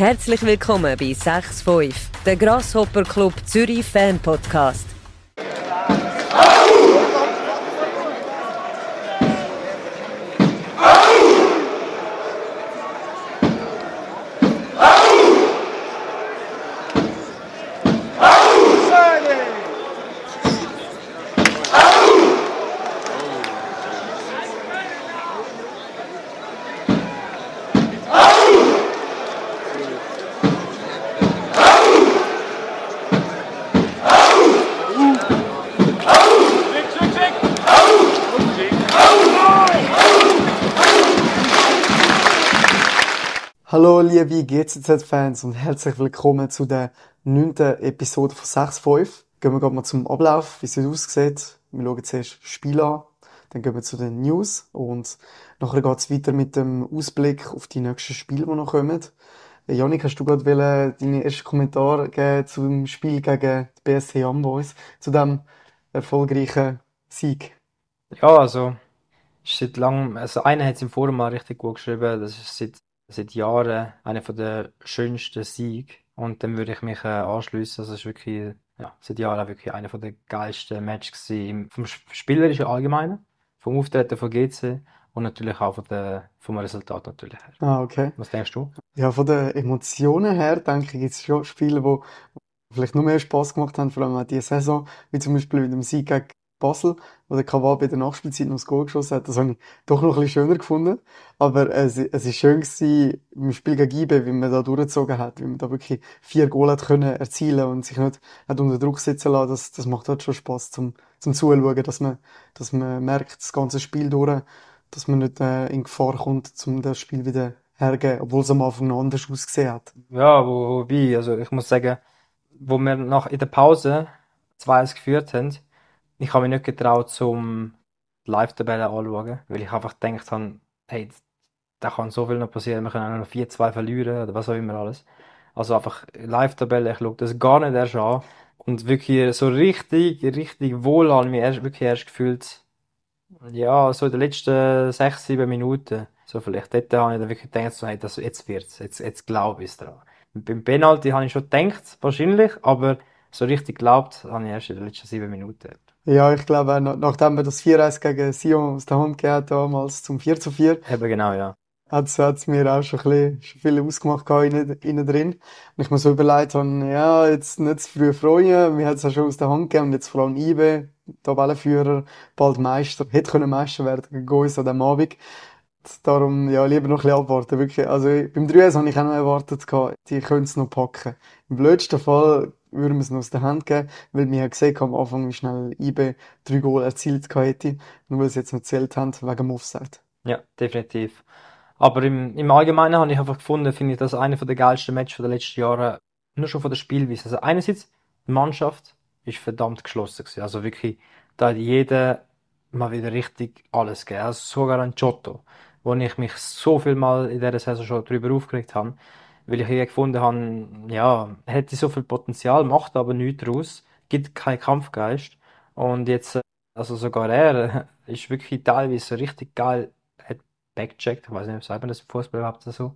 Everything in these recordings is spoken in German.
Herzlich willkommen bei 6.5, der Grasshopper Club Zürich Fan Podcast. Hallo liebe GZZ-Fans und herzlich willkommen zu der neunten Episode von 6.5. Gehen wir gerade mal zum Ablauf, wie es aussieht. Wir schauen zuerst Spiel an, dann gehen wir zu den News und nachher geht es weiter mit dem Ausblick auf die nächsten Spiele, die noch kommen. Äh, Janik, hast du gerade deinen ersten Kommentar geben zum Spiel gegen die BSC Young Boys, zu dem erfolgreichen Sieg? Ja, also, ist seit langem, also einer hat es im Forum mal richtig gut geschrieben, das ist seit seit Jahren einer der schönsten Siege. Und dann würde ich mich äh, anschließen. Also es ist wirklich, ja, seit Jahren wirklich einer der geilsten Matches. Vom Spielerischen Allgemeinen, vom Auftreten von GC und natürlich auch von der, vom Resultat natürlich her. Ah, okay. Was denkst du? Ja, von den Emotionen her denke ich, gibt es schon Spiele, die vielleicht noch mehr Spaß gemacht haben, vor allem auch diese Saison, wie zum Beispiel mit dem Sieg gegen Basel, wo der Kaval bei der Nachspielzeit noch das Goal geschossen hat. Das habe ich doch noch ein bisschen schöner gefunden. Aber es, es ist schön gewesen, im Spiel gegen IBE, wie man da durchgezogen hat, wie man da wirklich vier Goal hat können erzielen und sich nicht hat unter Druck sitzen lassen. Das, das macht halt schon Spaß zum, zum Zuschauen, dass man, dass man merkt, das ganze Spiel durch, dass man nicht äh, in Gefahr kommt, um das Spiel wieder hergeben, obwohl es am Anfang noch anders ausgesehen hat. Ja, wo, wobei, also ich muss sagen, wo wir nach, in der Pause 2-1 geführt haben, ich habe mich nicht getraut, zum Live-Tabelle anzuschauen, weil ich einfach gedacht habe, hey, da kann so viel noch passieren, wir können auch noch 4-2 verlieren oder was auch immer alles. Also einfach Live-Tabelle, ich schaue das gar nicht erst an. Und wirklich so richtig, richtig wohl habe ich mich erst, wirklich erst gefühlt, ja, so in den letzten 6, 7 Minuten. So vielleicht. Dort habe ich dann wirklich gedacht, so, hey, das, jetzt wird's, jetzt, jetzt glaube ich dran. Beim Penalty habe ich schon gedacht, wahrscheinlich, aber so richtig geglaubt habe ich erst in den letzten 7 Minuten. Ja, ich glaube, nachdem wir das 4-1 gegen Sion aus der Hand gegeben damals zum 4 zu 4. Eben genau, ja. Hat es mir auch schon ein bisschen, schon viel ausgemacht innen, innen drin. Und ich mir so überlegt habe, ja, jetzt nicht zu früh freuen. Wir haben es ja schon aus der Hand gegeben und jetzt vor allem IBE, Tabellenführer, bald Meister, hätte können Meister werden gegen uns an diesem Abend. Darum, ja, lieber noch ein bisschen abwarten, wirklich. Also, beim 3 habe ich auch noch erwartet, die können es noch packen. Im blödsten Fall noch aus der Hand geben, weil wir ja gesehen haben am Anfang, wie schnell IB drei Goal erzielt hätte, nur weil sie jetzt noch zählt haben, wegen dem Offside. Ja, definitiv. Aber im, im Allgemeinen habe ich einfach gefunden, finde ich das einer der geilsten Matches der letzten Jahre, nur schon von der Spielweise. Also einerseits, die Mannschaft ist verdammt geschlossen gewesen. Also wirklich, da hat jeder mal wieder richtig alles gegeben. Also sogar ein Giotto, wo ich mich so viel mal in dieser Saison schon darüber aufgeregt habe weil ich hier gefunden habe, ja, hätte so viel Potenzial, macht aber nichts daraus, gibt keinen Kampfgeist. Und jetzt, äh, also sogar er ist wirklich teilweise richtig geil, hat backcheckt, ich weiß nicht, sagt man das im Fußball überhaupt so,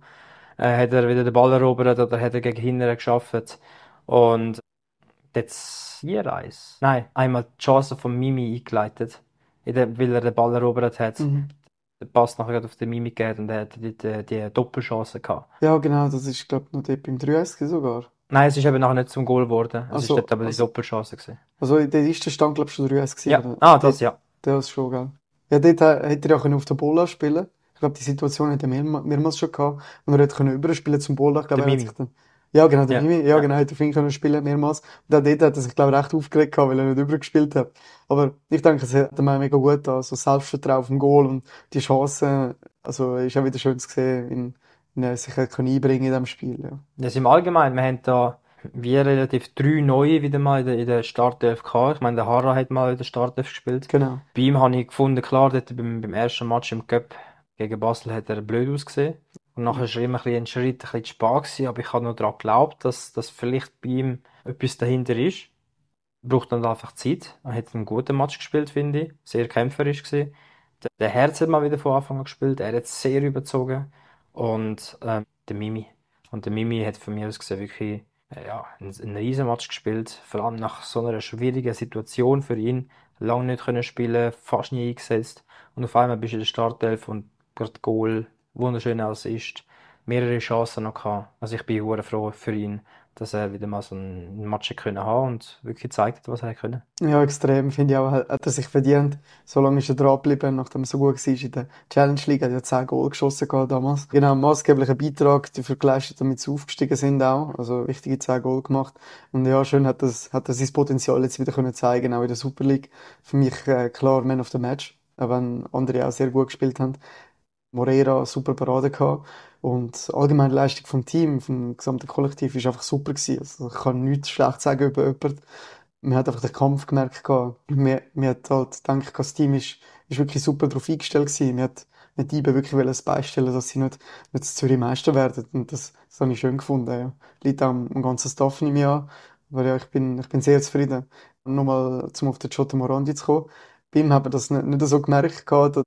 äh, hat er wieder den Ball erobert oder hat er gegen hinten geschafft. Und jetzt hier eins. Nein, einmal die Chance von Mimi eingeleitet, weil er den Ball erobert hat. Mhm der Pass nachher auf den Mimik gegeben und er hat die, die, die Doppelchance gehabt. Ja, genau, das ist, glaube ich, noch dort beim 3 sogar. Nein, es ist eben nachher nicht zum Goal geworden. Es also, ist dort aber also, die Doppelchance gewesen. Also, der erste stand, glaube ich, schon 3 gewesen. Ja, oder? ah, das, ja. Der ist schon, gell. Ja, dort hätte er ja auf der Bola spielen Ich glaube, die Situation hat er mehrmals schon gehabt. Und er hätte überspielen zum Bola. Ich glaube, er hat sich dann ja, genau, der ja. Mimi, ja, genau, hat auf ihn können spielen mehrmals. Und auch dort hat er sich, glaube ich, recht aufgeregt gehabt, weil er nicht übergespielt hat. Aber ich denke, es hat ihm mega gut an, so Selbstvertrauen auf dem Goal und die Chancen, also, ist auch wieder schön zu sehen, wie er sich kann einbringen in diesem Spiel, ja. Das im Allgemeinen, wir haben da, wie relativ drei neue wieder mal in der, in der Startelf gehabt. Ich meine, der Hara hat mal in der Startelf gespielt. Genau. Bei ihm habe ich gefunden, klar, dort beim, beim ersten Match im Cup gegen Basel hat er blöd ausgesehen. Und nachher war immer ein, ein Schritt ein bisschen spät gewesen, aber ich habe noch daran geglaubt, dass, dass vielleicht bei ihm etwas dahinter ist. Braucht dann einfach Zeit. Er hat einen guten Match gespielt, finde ich. Sehr kämpferisch gewesen. Der, der Herz hat mal wieder von Anfang an gespielt. Er hat sehr überzogen. Und, ähm, der Mimi. Und der Mimi hat von mir aus gesehen wirklich äh, ja, einen, einen riesen Match gespielt, vor allem nach so einer schwierigen Situation für ihn. Lange nicht können spielen, fast nie eingesetzt. Und auf einmal bist du in der Startelf und gerade Goal, wunderschöner Assist, mehrere Chancen noch gehabt. Also ich bin hure froh für ihn, dass er wieder mal so einen Match können haben und wirklich gezeigt hat, was er können. Ja, extrem. Finde ich auch, hat er sich verdient. So lange ist er dran geblieben, nachdem er so gut war in der Challenge League. Er hat ja 10 Goal geschossen gehabt damals. Genau, maßgeblicher Beitrag dafür geleistet, damit sie aufgestiegen sind auch. Also wichtige 10 Goal gemacht. Und ja, schön hat das, hat er sein Potenzial jetzt wieder können zeigen, auch in der Super League. Für mich äh, klar Man of the Match. Auch wenn andere auch sehr gut gespielt haben. Moreira super Parade gehabt. Und allgemeine Leistung vom Team, vom gesamten Kollektiv, ist einfach super gewesen. Also ich kann nichts schlecht sagen über jemanden. Man hat einfach den Kampf gemerkt gehabt. Man, man hat halt gedacht, das Team ist, ist wirklich super darauf eingestellt gewesen. Man hat mit Ibe wirklich das beistellen, dass sie nicht, nicht Zürich Meister werden. Und das, das habe ich schön gefunden, ja. Liegt auch am, am ganzen Staff nicht mehr an. Aber ja, ich bin, ich bin sehr zufrieden. Nochmal, zum auf den Giotto Morandi zu kommen. Bei ihm haben wir das nicht, nicht so gemerkt gehabt,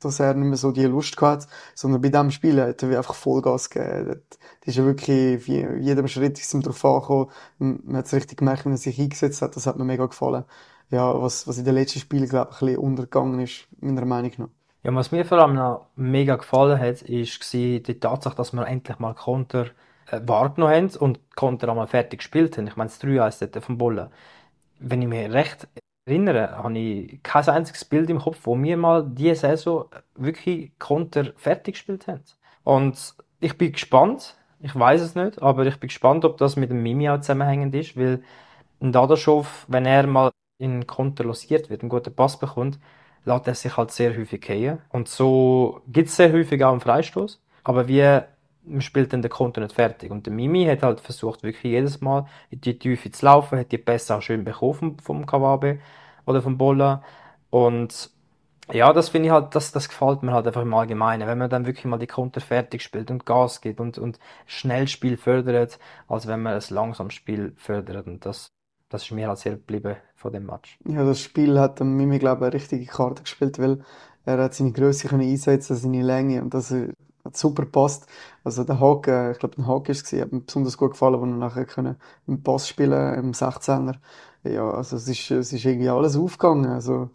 dass er nicht mehr so die Lust gehabt sondern bei diesem Spiel hat er einfach Vollgas gegeben. Das ist ja wirklich, wie jedem Schritt ist ihm drauf angekommen. Man hat es richtig gemerkt, wenn er sich eingesetzt hat, das hat mir mega gefallen. Ja, was, was in den letzten Spielen, glaube ich, ein bisschen untergegangen ist, meiner Meinung nach. Ja, was mir vor allem noch mega gefallen hat, ist die Tatsache, dass wir endlich mal Konter äh, wahrgenommen haben und Konter einmal fertig gespielt haben. Ich meine, das 3-1 dort vom Bullen. Wenn ich mich recht erinnere, habe ich kein einziges Bild im Kopf, wo wir mal diese Saison wirklich Konter fertig gespielt haben. Und ich bin gespannt, ich weiß es nicht, aber ich bin gespannt, ob das mit dem Mimi auch zusammenhängend ist, weil ein Dadaschow, wenn er mal in Konter losiert wird, einen guten Pass bekommt, lässt er sich halt sehr häufig gehen. Und so gibt es sehr häufig auch einen Freistoß. Aber wie man spielt dann den Konter nicht fertig. Und der Mimi hat halt versucht, wirklich jedes Mal in die Tiefe zu laufen, hat die Pässe auch schön bekommen vom Kawabe oder vom Bolla. Und ja, das finde ich halt, das, das gefällt mir halt einfach im Allgemeinen, wenn man dann wirklich mal die Konter fertig spielt und Gas gibt und, und Schnellspiel fördert, als wenn man ein langsames Spiel fördert. Und das, das ist mir halt sehr geblieben von dem Match. Ja, das Spiel hat Mimi, glaube ich, eine richtige Karte gespielt, weil er hat seine Größe können einsetzen, seine Länge und das hat super gepasst. Also der Hack, äh, ich glaube, der Hack ist es, hat mir besonders gut gefallen, wo er nachher können im Pass spielen im 16er. Ja, also es ist, es ist irgendwie alles aufgegangen. Also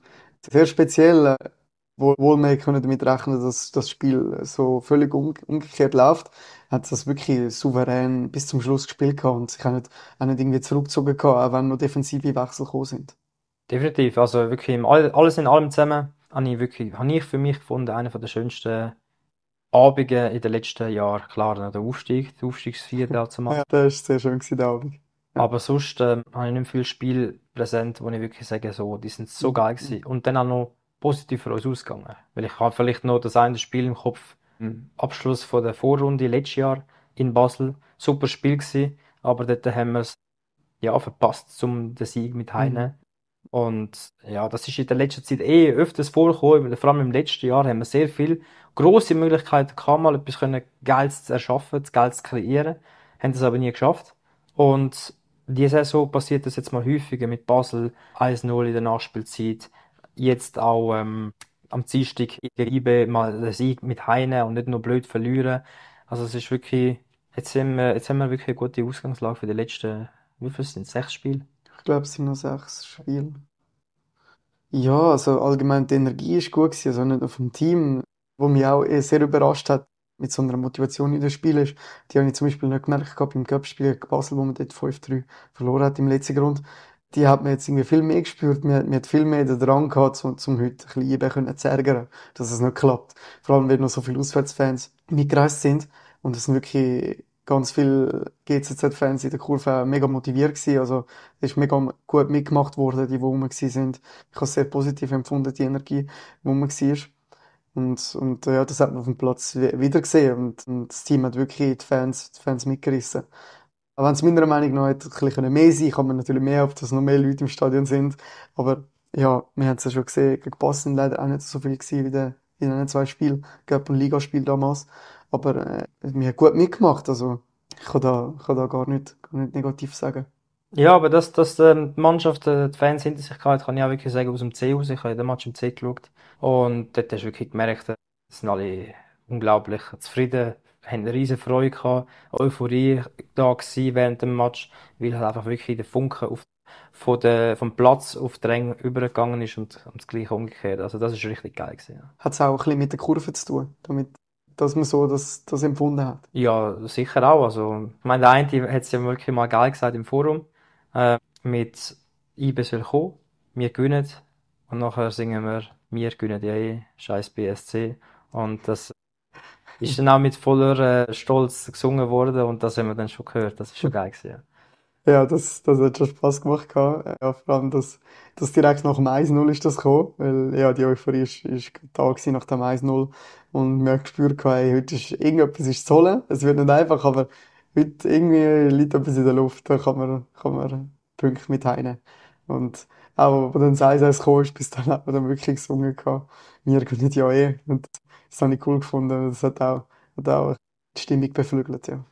sehr speziell, äh, obwohl wir können damit rechnen, dass das Spiel so völlig um, umgekehrt läuft, hat das wirklich souverän bis zum Schluss gespielt gehabt und sich auch nicht, auch nicht irgendwie zurückgezogen gehabt, auch wenn noch defensive Wechsel gekommen sind. Definitiv, also wirklich alles in allem zusammen habe ich wirklich, habe ich für mich gefunden, einer der schönsten Abende in den letzten Jahren. Klar, der Aufstieg, der Aufstiegsvier dazu machen. Ja, das war sehr schön, der Abend. Ja. Aber sonst äh, habe ich nicht viel Spiel präsent, wo ich wirklich sage, so, die sind so geil gewesen. Und dann auch noch positiv für uns ausgegangen. Weil ich habe vielleicht noch das eine Spiel im Kopf, mhm. Abschluss von der Vorrunde letztes Jahr in Basel. Super Spiel gewesen, aber dort haben wir es ja, verpasst zum den Sieg mit Heine. Mhm. Und ja, das ist in der letzten Zeit eh öfters vorgekommen. Vor allem im letzten Jahr haben wir sehr viel große Möglichkeiten gehabt, mal etwas können Geiles zu erschaffen, Geiles zu kreieren. Haben das aber nie geschafft. Und diese Saison passiert das jetzt mal häufiger mit Basel 1-0 in der Nachspielzeit. Jetzt auch ähm, am Dienstag gegen IBE mal den Sieg mit Heine und nicht nur blöd verlieren. Also es ist wirklich, jetzt haben wir, jetzt haben wir wirklich eine gute Ausgangslage für die letzten, wie viel sind es, sechs Spiele? Ich glaube, es sind noch sechs Spiele. Ja, also allgemein die Energie ist gut gewesen, also nicht nur vom Team, wo mich auch sehr überrascht hat, mit so einer Motivation in den Spielen ist. Die habe ich zum Beispiel nicht gemerkt gehabt beim Cup-Spiel gegen Basel, wo man dort 5-3 verloren hat im letzten Grund. Die hat man jetzt irgendwie viel mehr gespürt. Man, man hat viel mehr den Drang gehabt, zum, zum heute ein bisschen zu ärgern, dass es nicht klappt. Vor allem, weil noch so viele Auswärtsfans mitgereist sind. Und es wirklich ganz viele GZZ-Fans in der Kurve mega motiviert gewesen. Also, es ist mega gut mitgemacht worden, die, die rum sind. Ich habe sehr positiv empfunden, die Energie, die rum war. Und, und ja, das hat man auf dem Platz wieder gesehen. Und, und das Team hat wirklich die Fans, die Fans mitgerissen. Aber wenn es meiner Meinung nach hätte ein bisschen mehr sein kann man natürlich mehr auf, dass noch mehr Leute im Stadion sind. Aber ja, wir haben es ja schon gesehen, gegen Basel leider auch nicht so viel gewesen wie der, in den zwei Spielen, Cup und Ligaspiel damals. Aber äh, wir haben gut mitgemacht, also ich kann da, ich kann da gar, nicht, gar nicht negativ sagen. Ja, aber dass, dass ähm, die Mannschaft, äh, die Fans hinter sich gehabt kann ich auch wirklich sagen, aus dem C raus. Ich habe den Match im C geschaut. Und dort hast du wirklich gemerkt, es sind alle unglaublich zufrieden, haben eine riesen Freude gehabt, Euphorie da gewesen während dem Match, weil halt einfach wirklich der Funke auf, von der, vom Platz auf die Ränge übergegangen ist und, und das Gleiche umgekehrt. Also das ist richtig geil gewesen. Ja. Hat es auch ein bisschen mit der Kurve zu tun, damit, dass man so das, das empfunden hat? Ja, sicher auch. Also, ich meine, der eine hat es ja wirklich mal geil gesagt im Forum, äh, mit IBE soll kommen, wir gewinnen und nachher singen wir, wir gewinnen ja eh, scheiß BSC. Und das ist dann auch mit voller äh, Stolz gesungen worden und das haben wir dann schon gehört. Das ist schon geil gewesen. Ja, das, das hat schon Spaß gemacht. Gehabt. Ja, vor allem, dass, dass direkt nach dem 1-0 ist das gekommen, weil ja, die Euphorie ist, ist da gewesen nach dem 1-0 und wir haben gespürt, hey, heute ist irgendetwas ist zu holen. Es wird nicht einfach, aber heute irgendwie liegt etwas in der Luft, da kann man, kann man Punkte mit heimnehmen. Und auch, wo dann das 1-1 gekommen ist, bis dann hat man dann wirklich gesungen gehabt. Wir gewinnen ja eh. Und das habe ich cool gefunden. Das hat auch, hat auch die Stimmung beflügelt, ja.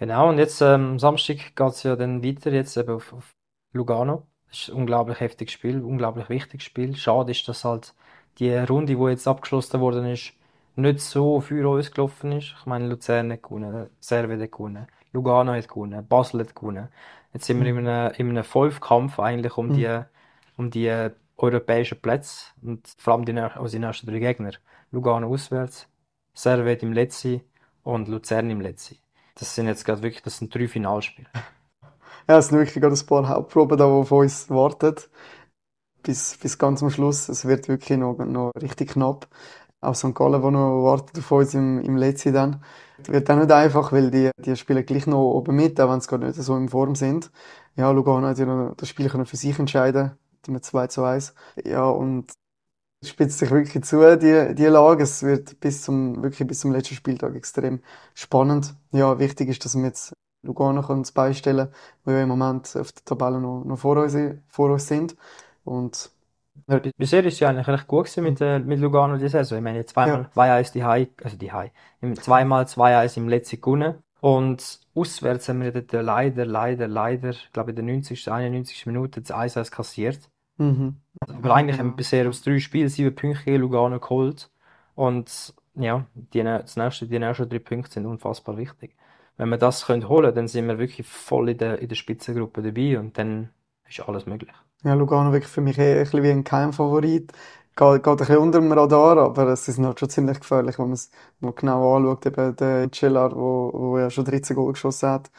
Genau, und jetzt ähm, Samstag geht es ja dann weiter, jetzt eben auf, auf Lugano. Das ist ein unglaublich heftiges Spiel, unglaublich wichtiges Spiel. Schade ist, dass halt die Runde, die jetzt abgeschlossen worden ist, nicht so für uns gelaufen ist. Ich meine, Luzern hat gewonnen, Servet hat gewonnen, Lugano hat gewonnen, Basel hat gewonnen. Jetzt sind wir in einem, in einem Fünfkampf eigentlich um die, um die europäischen Plätze und vor allem die, also die nächsten drei Gegner. Lugano auswärts, Servet im Letzten und Luzern im Letzten. Das sind jetzt gerade wirklich, das sind drei Finalspiele. Ja, es sind wirklich gerade ein paar Hauptproben da, die auf uns warten. Bis, bis ganz am Schluss. Es wird wirklich noch, noch richtig knapp. Auch St. Gallen, der noch wartet auf uns im, im Letzten dann. Wird auch nicht einfach, weil die, die spielen gleich noch oben mit, auch wenn sie gerade nicht so in Form sind. Ja, Lugano hat ja noch das Spiel können für sich entscheiden mit 2 zu 1. Ja, und spitzt sich wirklich zu, die, die Lage. Es wird bis zum, wirklich bis zum letzten Spieltag extrem spannend. Ja, wichtig ist, dass wir jetzt Lugano uns beistellen, weil wir im Moment auf der Tabelle noch, noch vor, uns, vor uns sind. Und ja, bisher ist es ja eigentlich recht gut gewesen mit, äh, mit Lugano die Saison. Ich meine, zweimal ja. 2-1 die High, also die High, zweimal 2-1 im letzten gewonnen. Und auswärts haben wir dort leider, leider, leider, ich glaube in der 90., 91. Minute das 1-1 kassiert. Mhm. Aber eigentlich haben wir bisher aus drei Spielen sieben Punkte gegen Lugano geholt. Und ja, die, das nächste, die nächsten drei Punkte sind unfassbar wichtig. Wenn wir das können holen dann sind wir wirklich voll in der, in der Spitzengruppe dabei und dann ist alles möglich. Ja, Lugano wirklich für mich eher ein bisschen wie ein Keimfavorit. Geht, geht ein bisschen unter dem Radar, aber es ist halt schon ziemlich gefährlich, wenn man es genau anschaut. Eben der wo, wo ja schon 13 Goal geschossen hat.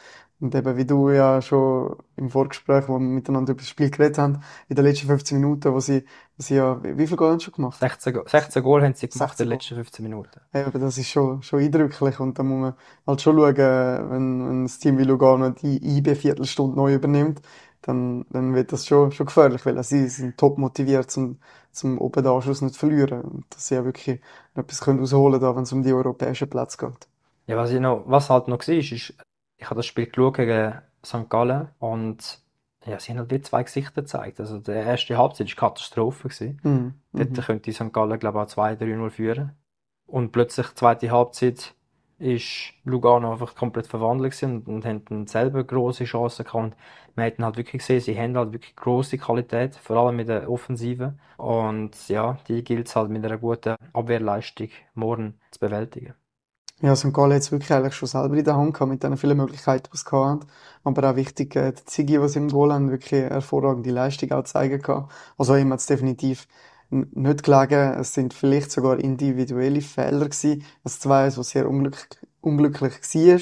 Und eben, wie du ja schon im Vorgespräch, wo wir miteinander über das Spiel geredet haben, in den letzten 15 Minuten, wo sie, wo sie ja, wie viele Goal haben sie schon gemacht? 16, 16 Goal haben sie gemacht in den letzten 15 Minuten. Aber das ist schon, schon eindrücklich und da muss man halt schon schauen, wenn, wenn das Team wie Lugano die IB Viertelstunde neu übernimmt, dann, dann wird das schon, schon gefährlich, weil sie sind top motiviert, zum, zum oben den Anschluss nicht zu verlieren. Und dass sie ja wirklich etwas können rausholen können, wenn es um die europäischen Plätze geht. Ja, was, ich noch, was halt noch war, ist, ich habe das Spiel geschaut gegen St. Gallen und ja, sie haben halt wie zwei Gesichter gezeigt. Also, die erste Halbzeit war Katastrophe. Mhm. Dort mhm. könnte St. Gallen, glaube ich, auch 2-3-0 führen. Und plötzlich, die zweite Halbzeit, ist Lugano einfach komplett verwandelt und, und haben selber große Chancen gehabt. Und man hat halt wirklich gesehen, sie haben halt wirklich große Qualität, vor allem mit der Offensive. Und ja, die gilt es halt mit einer guten Abwehrleistung morgen zu bewältigen. Ja, St. Gallen hat es wirklich eigentlich schon selber in der Hand gehabt, mit den vielen Möglichkeiten, die es gehabt Aber auch wichtig, äh, die Ziggy, die sie im Goal haben, wirklich hervorragende Leistung auch zeigen kann. Also ihm hat es definitiv nicht gelegen. Es sind vielleicht sogar individuelle Fehler gewesen. Das zwei, was sehr unglücklich, unglücklich war.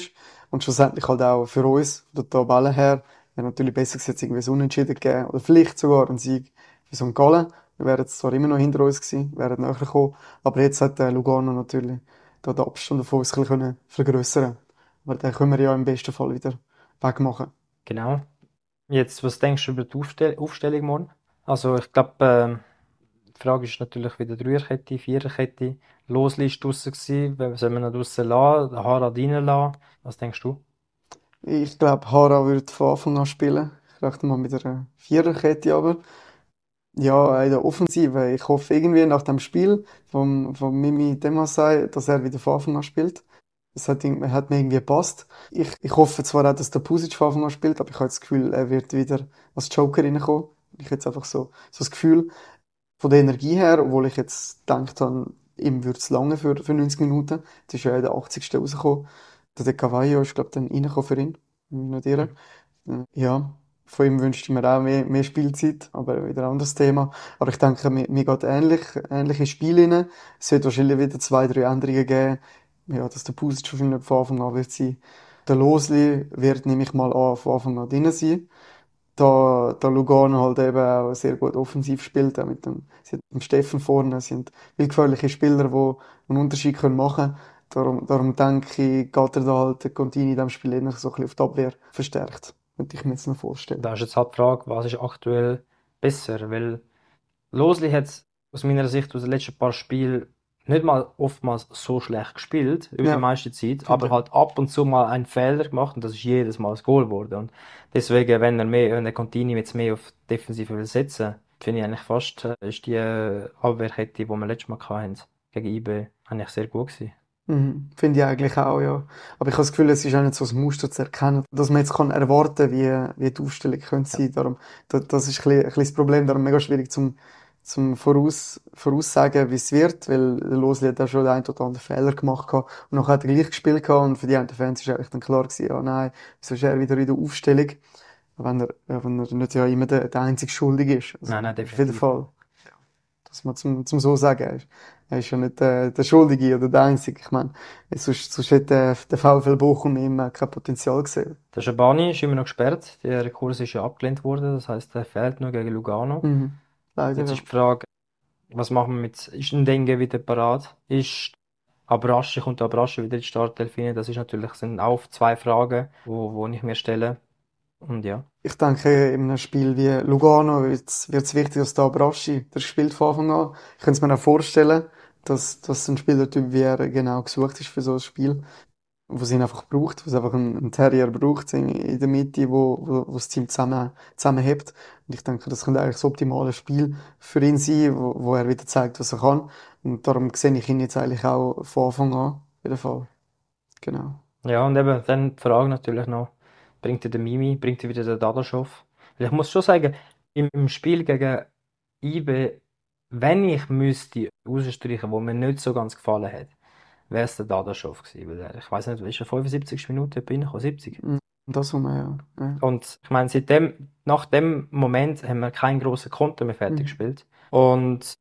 Und schlussendlich halt auch für uns, von der Tabelle her, wäre natürlich besser gewesen, irgendwie so Unentschieden gegeben. Oder vielleicht sogar ein Sieg für St. Gallen. Wir wären zwar immer noch hinter uns gewesen, wären näher gekommen. Aber jetzt hat äh, Lugano natürlich da den Abstand von uns ein bisschen vergrößern Aber den können wir ja im besten Fall wieder wegmachen. Genau. Jetzt, was denkst du über die Aufstell Aufstellung morgen? Also, ich glaube, äh die Frage ist natürlich wieder Dreierkette, Viererkette. Loslist draussen gewesen. Sollen wir ihn draussen lassen, Hara reinlassen? Was denkst du? Ich glaube, Hara würde von Anfang an spielen. Ich rechne mal mit einer Viererkette aber. Ja, in der Offensive. Ich hoffe irgendwie nach dem Spiel von, von Mimi Demasai, dass er wieder von Anfang an spielt. Das hat, hat mir irgendwie gepasst. Ich, ich hoffe zwar auch, dass der Pusic von Anfang an spielt, aber ich habe das Gefühl, er wird wieder als Joker reinkommen. Ich habe jetzt einfach so, so das Gefühl von der Energie her, obwohl ich jetzt gedacht habe, ihm würde es lange für, für 90 Minuten. Das ist ja in der 80. rausgekommen. Der De Cavallo ist, glaube ich, dann reingekommen für ihn. Nicht irre. Ja, von ihm wünschte ich mir auch mehr, mehr Spielzeit, aber wieder ein anderes Thema. Aber ich denke, mir, mir geht ähnlich, ähnliche Spiele rein. Es wird wahrscheinlich wieder zwei, drei Änderungen geben. Ja, dass der Pusic wahrscheinlich von Anfang an wird sein. Der Losli wird, nehme ich mal an, von Anfang an drin sein. Da, da Lugano halt eben auch sehr gut offensiv spielt, auch mit dem, hat dem Steffen vorne, es sind willgefährliche Spieler, die einen Unterschied machen können. Darum, darum denke ich, geht er da halt Contini in diesem Spiel eher so ein bisschen auf die Abwehr verstärkt. Könnte ich mir jetzt noch vorstellen. Da ist jetzt halt die Frage, was ist aktuell besser? Weil Losli hat aus meiner Sicht aus den letzten paar Spielen nicht mal oftmals so schlecht gespielt, über Ja. die meiste Zeit, aber halt ab und zu mal einen Fehler gemacht und das ist jedes Mal das Goal geworden. Und deswegen, wenn er mehr, wenn der Contini jetzt mehr auf Defensive will setzen, finde ich eigentlich fast, äh, ist die äh, Abwehrkette, die wir letztes Mal hatten, gegen IB, eigentlich sehr gut gewesen. Mhm. Finde ich eigentlich auch, ja. Aber ich habe das Gefühl, es ist auch nicht so ein Muster zu erkennen, dass man jetzt kann erwarten wie, wie die Aufstellung könnte sein. Darum, da, das ist ein bisschen, ein bisschen das Problem, darum mega schwierig zum, zum voraus, voraussagen, wie es wird, weil der Losli hat auch schon den einen oder anderen Fehler gemacht und nachher hat er gleich gespielt gehabt und für die einen Fans ist eigentlich dann klar gewesen, ja, nein, wieso ist er wieder in der Aufstellung? Wenn er, wenn er nicht ja immer der, der einzige Schuldige ist. Also, Nein, nein, Auf jeden definitiv. Fall. Ja. Das man zum, zum so sagen. Ist, er ist ja nicht der, der Schuldige oder der Einzige. Ich meine, sonst, sonst hätte der, der VfL Bochum immer kein Potenzial gesehen. Der Schabani ist immer noch gesperrt, der Kurs ist ja abgelehnt worden, das heißt, er fehlt nur gegen Lugano. Mhm. Leider. Jetzt ist die Frage, was machen wir mit, ist ein Dengue wieder parat? Ist Abrasche, kommt Abrasche wieder in die Startelf rein? Das ist natürlich, sind auch zwei Fragen, wo, wo ich mir stelle. Und ja, Ich denke, in einem Spiel wie Lugano wird es wichtig, dass da Braschi, der spielt von Anfang an. Ich könnte es mir auch vorstellen, dass, dass ein Spielertyp wie er genau gesucht ist für so ein Spiel, wo es ihn einfach braucht, wo es einfach einen, Terrier braucht in, in der Mitte, wo, wo, wo das Team zusammen, zusammenhält. Und ich denke, das könnte eigentlich das optimale Spiel für ihn sein, wo, wo er wieder zeigt, was er kann. Und darum sehe ich ihn jetzt eigentlich auch von Anfang an, auf jeden Fall. Genau. ja, und eben dann die Frage natürlich noch, bringt er den Mimi, bringt er wieder den Dadaschow? Ich muss schon sagen, im, im Spiel gegen IB, wenn ich müsste rausstreichen, wo mir nicht so ganz gefallen hat, wäre es der Dadaschow gewesen. Weil ich weiß nicht, ist er 75 Minuten reingekommen, 70? Und das, was man ja, ja. Und ich meine, seitdem, nach dem Moment haben wir keinen grossen Konter mehr fertig Mhm. gespielt. Und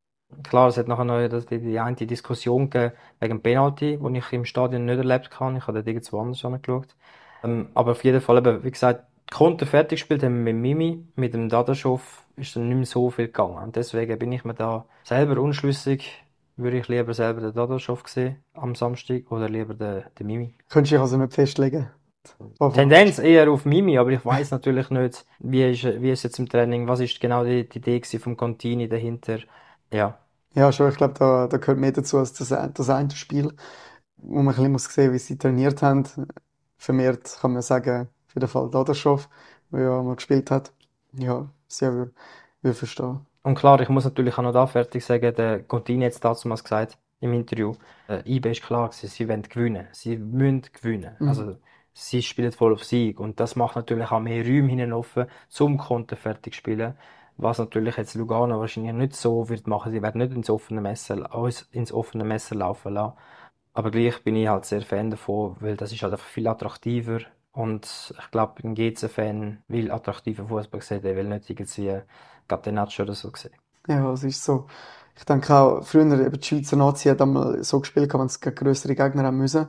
klar, es hat nachher noch die, die eine Diskussion gegeben wegen dem Penalty, die ich im Stadion nicht erlebt habe. Ich habe dort irgendwo anders angeschaut. Ähm, aber auf jeden Fall, eben, wie gesagt, Konter fertig gespielt haben wir mit Mimi, mit dem Dadaschow ist dann nicht mehr so viel gegangen. Und deswegen bin ich mir da selber unschlüssig. Würde ich lieber selber den Dadaschow sehen am Samstag oder lieber den, den Mimi? Könntest du dich also nicht festlegen? Tendenz eher auf Mimi, aber ich weiß natürlich nicht, wie ist, wie ist jetzt im Training, was ist genau die, die Idee vom Contini dahinter. Ja, Ja, schon, ich glaube, da, da gehört mehr dazu als das, das eine Spiel, wo man ein bisschen muss sehen, wie sie trainiert haben. Vermehrt kann man sagen, auf jeden Fall Dadaschow, der ja mal gespielt hat. Ja, sehr würde würde verstehen. und klar, ich muss natürlich auch noch da fertig sagen, der Contini hat es damals gesagt im Interview, äh, IB ist klar gewesen, sie wollen gewinnen, sie müssen gewinnen. Mhm. Also sie spielen voll auf Sieg und das macht natürlich auch mehr Räume hinten offen zum Konter fertig spielen. Was natürlich jetzt Lugano wahrscheinlich nicht so wird machen. Sie werden nicht ins offene Messer, uns ins offene Messer laufen lassen. Aber gleich bin ich halt sehr Fan davon, weil das ist halt einfach viel attraktiver. Und ich glaube, ein GC-Fan will attraktiven Fußball sehen, der will nicht irgendwie Catenaccio oder so sehen. Ja, es ist so. Ich denke auch, früher eben die Schweizer Nazi hat einmal so gespielt, wenn sie gegen größere Gegner haben müssen.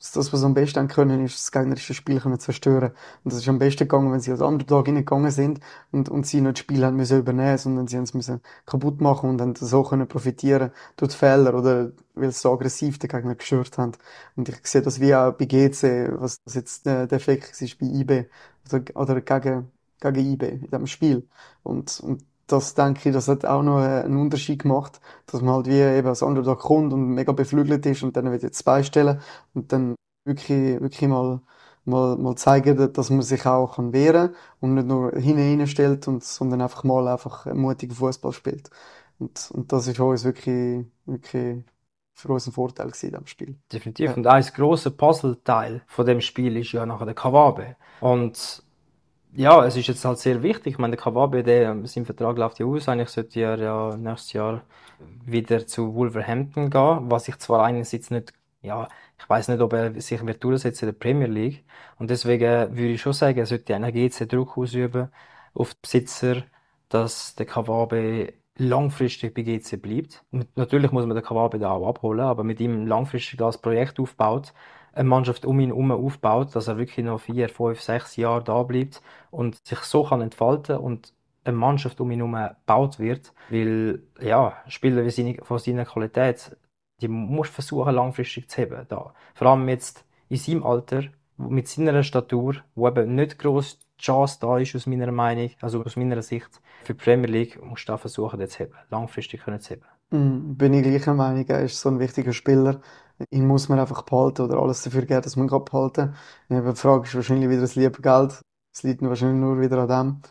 Das, was sie am besten können, ist das gegnerische Spiel können zerstören. Und das ist am besten gegangen, wenn sie als Underdog reingegangen sind und, und sie nicht das Spiel haben müssen übernehmen, sondern sie haben es müssen kaputt machen und dann so können profitieren durch die Fehler oder weil sie so aggressiv den Gegner gestört haben. Und ich sehe das wie auch bei GC, was das jetzt der, der Effekt ist bei IB oder, oder gegen, gegen IB in diesem Spiel. Und, und das denke ich, das hat auch noch äh, einen Unterschied gemacht, dass man halt wie eben als Underdog kommt und mega beflügelt ist und dann wird jetzt beistellen und dann wirklich, wirklich mal, mal, mal zeigen, dass man sich auch kann wehren und nicht nur hinein stellt und, sondern einfach mal einfach mutigen Fußball spielt. Und, und das ist uns wirklich, wirklich für uns ein Vorteil gewesen in diesem Spiel. Definitiv. Ja. Und ein grosser Puzzleteil von dem Spiel ist ja nachher der Kawabe. Und ja, es ist jetzt halt sehr wichtig. Ich meine, der Kawabe, der, sein Vertrag läuft ja aus. Eigentlich sollte er ja nächstes Jahr wieder zu Wolverhampton gehen, was ich zwar einerseits nicht ja, ich weiß nicht, ob er sich wird durchsetzen in der Premier League. Und deswegen würde ich schon sagen, er sollte einer GC Druck ausüben auf die Besitzer, dass der Kawabe langfristig bei GC bleibt. Natürlich muss man den Kawabe da auch abholen, aber mit ihm langfristig das Projekt aufbaut, eine Mannschaft um ihn herum aufbaut, dass er wirklich noch vier, fünf, sechs Jahre da bleibt und sich so kann entfalten und eine Mannschaft um ihn herum gebaut wird, weil ja, Spieler wie seine, von seiner Qualität, die muss versuchen langfristig zu haben. Da. Vor allem jetzt in seinem Alter, mit seiner Statur, wo eben nicht groß Chance da ist, aus meiner Meinung, also aus meiner Sicht, für die Premier League musst du da versuchen, das zu haben, langfristig können zu haben. Mm, bin ich gleicher Meinung, er ist so ein wichtiger Spieler. Ihn muss man einfach behalten oder alles dafür geben, dass man ihn behalten kann. Die Frage ist wahrscheinlich wieder das liebe Geld. Es liegt wahrscheinlich nur wieder an dem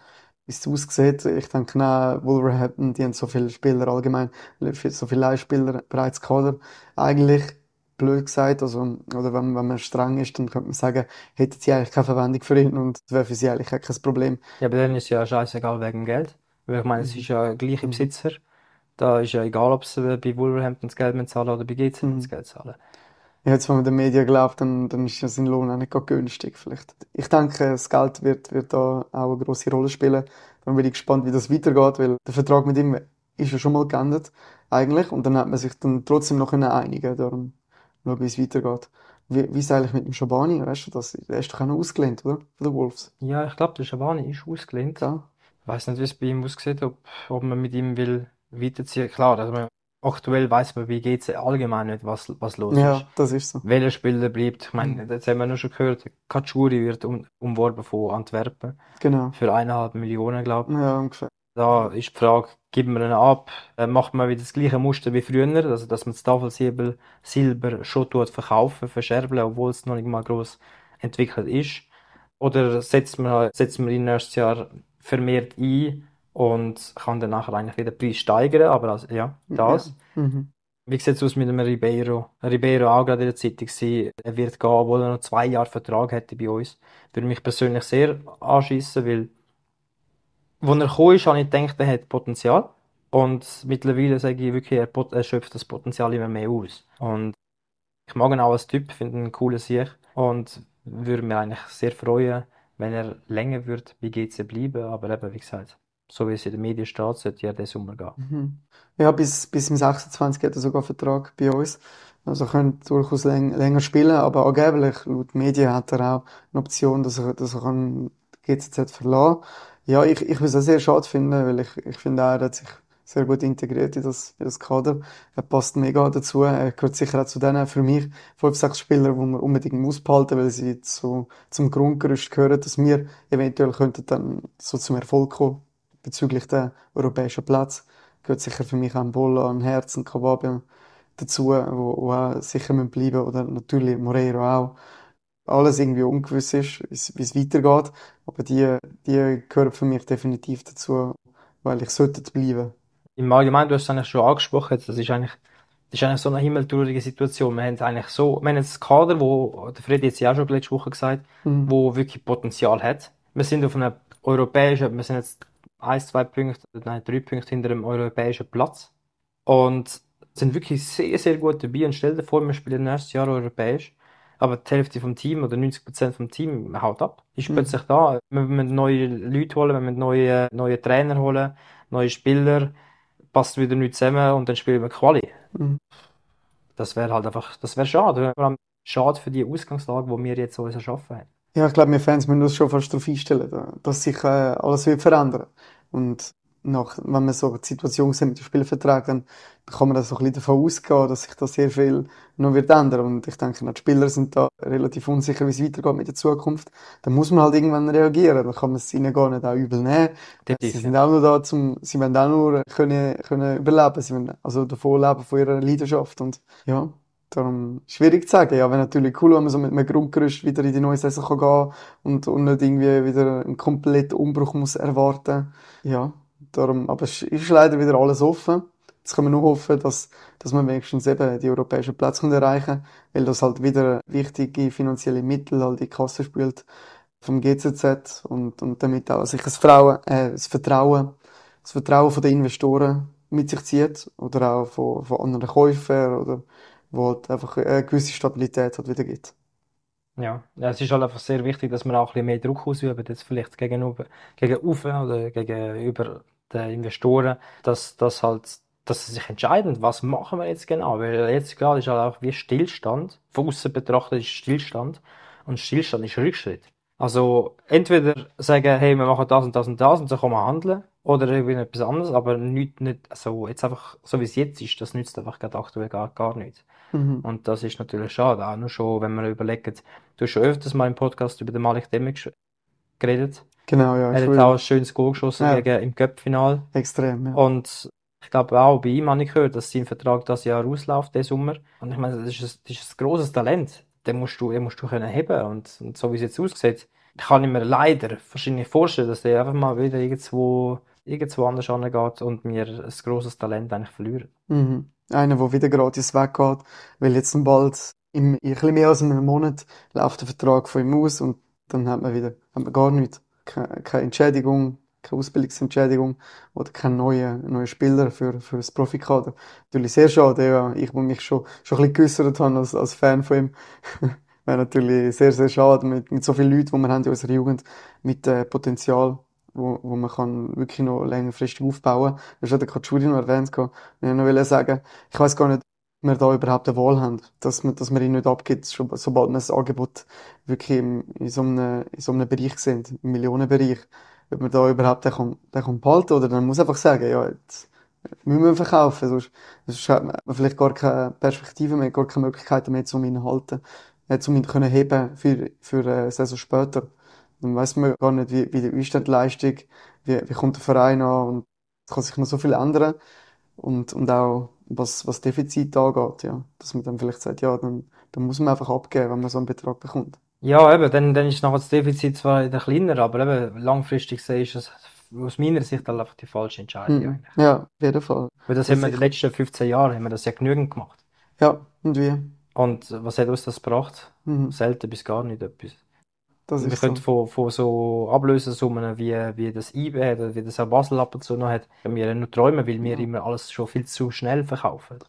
wie es aussieht. Ich denke auch, Wolverhampton, die haben so viele Spieler allgemein, so viele Leihspieler bereits Kader. Eigentlich, blöd gesagt, also, oder wenn, wenn man streng ist, dann könnte man sagen, hätten sie eigentlich keine Verwendung für ihn und wäre für sie eigentlich kein Problem. Ja, aber dann ist es ja scheißegal wegen Geld. Weil ich meine, es ist ja gleich im mhm. Besitzer. Da ist ja egal, ob sie bei Wolverhampton das Geld zahlen oder bei GC mhm. das Geld zahlen. Ja, jetzt, wenn man den Medien glaubt, dann, dann ist ja sein Lohn auch nicht günstig, vielleicht. Ich denke, das Geld wird, wird da auch eine grosse Rolle spielen. Dann bin ich gespannt, wie das weitergeht, weil der Vertrag mit ihm ist ja schon mal geändert, eigentlich. Und dann hat man sich dann trotzdem noch einigen Darum schauen, wie es weitergeht. Wie, wie ist es eigentlich mit dem Schabani? Weißt du, das, der ist doch auch noch ausgelehnt, oder? Von den Wolves. Ja, ich glaube, der Schabani ist ausgelehnt. Ja. Ich weiß nicht, wie es bei ihm aussieht, ob, ob man mit ihm will weiterziehen. Klar, also aktuell weiß man bei GC allgemein nicht, was, was los ja, ist. Ja, das ist so. Welcher Spieler bleibt. Ich meine, mhm. jetzt haben wir nur schon gehört, Katschuri wird um, umworben von Antwerpen. Genau. Für eineinhalb Millionen, glaube ich. Ja, ungefähr. Da ist die Frage, gibt man ihn ab, äh, macht man wieder das gleiche Muster wie früher, also dass man das Tafelsilber Silber schon tut verkaufen, verscherbeln, obwohl es noch nicht mal groß entwickelt ist. Oder setzt man, setzt man ihn nächstes Jahr vermehrt ein und kann dann nachher eigentlich wieder den Preis steigern, aber also, ja, das. Ja. Mhm. Wie sieht es aus mit dem Ribeiro? Ribeiro auch gerade in der Zeitung. Er wird gehen, obwohl er noch zwei Jahre Vertrag hätte bei uns. Würde mich persönlich sehr anschießen, weil, als er gekommen ist, habe ich gedacht, er hat Potenzial. Und mittlerweile sage ich wirklich, er, er schöpft das Potenzial immer mehr aus. Und ich mag ihn auch als Typ, finde ihn einen coolen Sieg. Und würde mich eigentlich sehr freuen, wenn er länger wird bei GC bleiben. Aber eben, wie gesagt, so wie es in den Medien steht, sollte ja der Sommer gehen. Mhm. Ja, bis, bis im 26 hat er sogar Vertrag bei uns. Also er könnte durchaus läng, länger spielen, aber angeblich, laut Medien, hat er auch eine Option, dass er, dass er kann GCZ verlassen Ja, ich, ich würde es auch sehr schade finden, weil ich, ich finde auch, er hat sich sehr gut integriert in das, in das Kader. Er passt mega dazu. Er gehört sicher auch zu denen, für mich, fünf, sechs Spieler, die man unbedingt muss behalten, weil sie zu, zum Grundgerüst gehören, dass wir eventuell könnten dann so zum Erfolg kommen bezüglich der europäischen Platz gehört sicher für mich auch ein Bolla, ein Herz, ein Kawabe dazu, wo, wo auch sicher bleiben müssen. oder natürlich Moreiro auch. Alles irgendwie ungewiss ist, wie es weitergeht, aber die, die gehören für mich definitiv dazu, weil ich sollte bleiben. Im Allgemeinen, du hast es eigentlich schon angesprochen, das ist eigentlich das ist eigentlich so eine himmeltraurige Situation. Wir haben eigentlich so, wir haben jetzt Kader, wo, der Fred jetzt ja auch schon letzte Woche gesagt, mhm. wo wirklich Potenzial hat. Wir sind auf einem europäischen, wir sind jetzt ein, zwei Punkte, nein, drei Punkte hinter dem europäischen Platz. Und sind wirklich sehr, sehr gut dabei. Und stell dir vor, wir spielen nächstes Jahr europäisch. Aber die Hälfte vom Team oder 90% vom Team haut ab. Ist mhm. plötzlich da. Wir müssen neue Leute holen, wir müssen neue, neue Trainer holen, neue Spieler. Passt wieder nicht zusammen und dann spielen wir Quali. Mhm. Das wäre halt einfach, das wäre schade. Vor allem schade für die Ausgangslage, die wir jetzt so erschaffen haben. Ja, ich glaube, wir Fans müssen uns schon fast darauf einstellen, dass sich äh, alles wird verändern. Und nach, wenn man so die Situation sieht mit dem Spielvertrag, dann kann man das so ein bisschen davon ausgehen, dass sich da sehr viel noch wird ändern. Und ich denke, die Spieler sind da relativ unsicher, wie es weitergeht mit der Zukunft. Da muss man halt irgendwann reagieren. Da kann man es ihnen gar nicht auch übel nehmen. sie sind auch nur da, zum, sie wollen auch nur können, können überleben. Sie wollen also davon leben von ihrer Leidenschaft. Und ja, Darum schwierig zu sagen. Ja, wäre natürlich cool, wenn man so mit einem Grundgerüst wieder in die neue Saison kann gehen und, und nicht irgendwie wieder einen kompletten Umbruch muss erwarten. Ja, darum, aber es ist leider wieder alles offen. Jetzt kann man nur hoffen, dass, dass man wenigstens eben die europäischen Plätze erreichen kann, weil das halt wieder wichtige finanzielle Mittel halt in die Kasse spielt vom GZZ und, und damit auch sich das, Frauen, äh, das Vertrauen, das Vertrauen den Investoren mit sich zieht oder auch von, von anderen Käufern oder wo halt einfach eine gewisse Stabilität hat wieder gibt. Ja, es ist halt einfach sehr wichtig, dass man auch ein bisschen mehr Druck ausübt, jetzt vielleicht gegenüber, gegenüber oder gegenüber den Investoren, dass das halt, dass sie sich entscheiden, was machen wir jetzt genau, weil jetzt gerade ist halt auch wie Stillstand, von außen betrachtet ist Stillstand und Stillstand ist Rückschritt. Also entweder sagen, hey, wir machen das und das und das und so kann man handeln, oder irgendwie etwas anderes, aber nicht, nicht, also jetzt einfach, so wie es jetzt ist, das nützt einfach gerade aktuell gar, gar nichts. Mhm. Und das ist natürlich schade, auch nur schon, wenn man überlegt, du hast schon öfters mal im Podcast über den Malik Demik geredet. Genau, ja. Er hat auch ein schönes Goal geschossen Ja. gegen, im Cup-Final. Extrem, ja. Und ich glaube auch, bei ihm habe ich gehört, dass sein Vertrag das Jahr ausläuft, diesen Sommer. Und ich meine, das ist ein, das ist ein grosses Talent. Den musst du, den musst du können heben. Und, und so wie es jetzt aussieht, kann ich mir leider wahrscheinlich vorstellen, dass der einfach mal wieder irgendwo, irgendwo anders angeht und mir ein grosses Talent eigentlich verliert. Mhm. Einer, der wieder gratis weggeht, weil jetzt bald im, in ein bisschen mehr als einem Monat läuft der Vertrag von ihm aus und dann hat man wieder, hat man gar nichts. Keine, keine Entschädigung, keine Ausbildungsentschädigung oder keinen neuen, neuen Spieler für, für das Profikader. Natürlich sehr schade, ja. Ich, wo mich schon, schon ein bisschen geäussert habe als, als Fan von ihm. Wäre natürlich sehr, sehr schade mit, mit so vielen Leuten, die wir haben in unserer Jugend, mit äh, Potenzial, wo, wo man kann wirklich noch längerfristig aufbauen. Du hast ja den Katschuri noch erwähnt, ich noch wollte sagen, ich weiß gar nicht, ob wir da überhaupt eine Wahl haben, dass man, dass man ihn nicht abgibt, sobald wir das Angebot wirklich im, in so einem, in so einem Bereich sind, im Millionenbereich, ob man da überhaupt den kann, den kann behalten oder dann muss einfach sagen, ja, jetzt müssen wir verkaufen, sonst, sonst hat man vielleicht gar keine Perspektive mehr, gar keine Möglichkeiten mehr, um ihn zu halten, äh, um ihn können heben für, für eine Saison später. Dann weiß man gar nicht, wie, wie, die Leistung, wie, wie kommt der Verein an und es kann sich noch so viel ändern und, und auch was, was Defizit angeht, ja, dass man dann vielleicht sagt, ja, dann, dann muss man einfach abgeben, wenn man so einen Betrag bekommt. Ja, eben, dann, dann ist nachher das Defizit zwar wieder kleiner, aber eben langfristig gesehen ist es aus meiner Sicht halt einfach die falsche Entscheidung. Mhm. eigentlich. Ja, auf jeden Fall. Weil das Das haben wir in den letzten 15 Jahren haben wir das ja genügend gemacht. Ja, und wie? Und was hat uns das gebracht? Mhm, Selten bis gar nicht etwas. Das wir können so. von, von so Ablösesummen, wie, wie das IB hat oder wie das auch Basel ab und zu noch hat, können wir nur träumen, weil wir Ja. immer alles schon viel zu schnell verkaufen.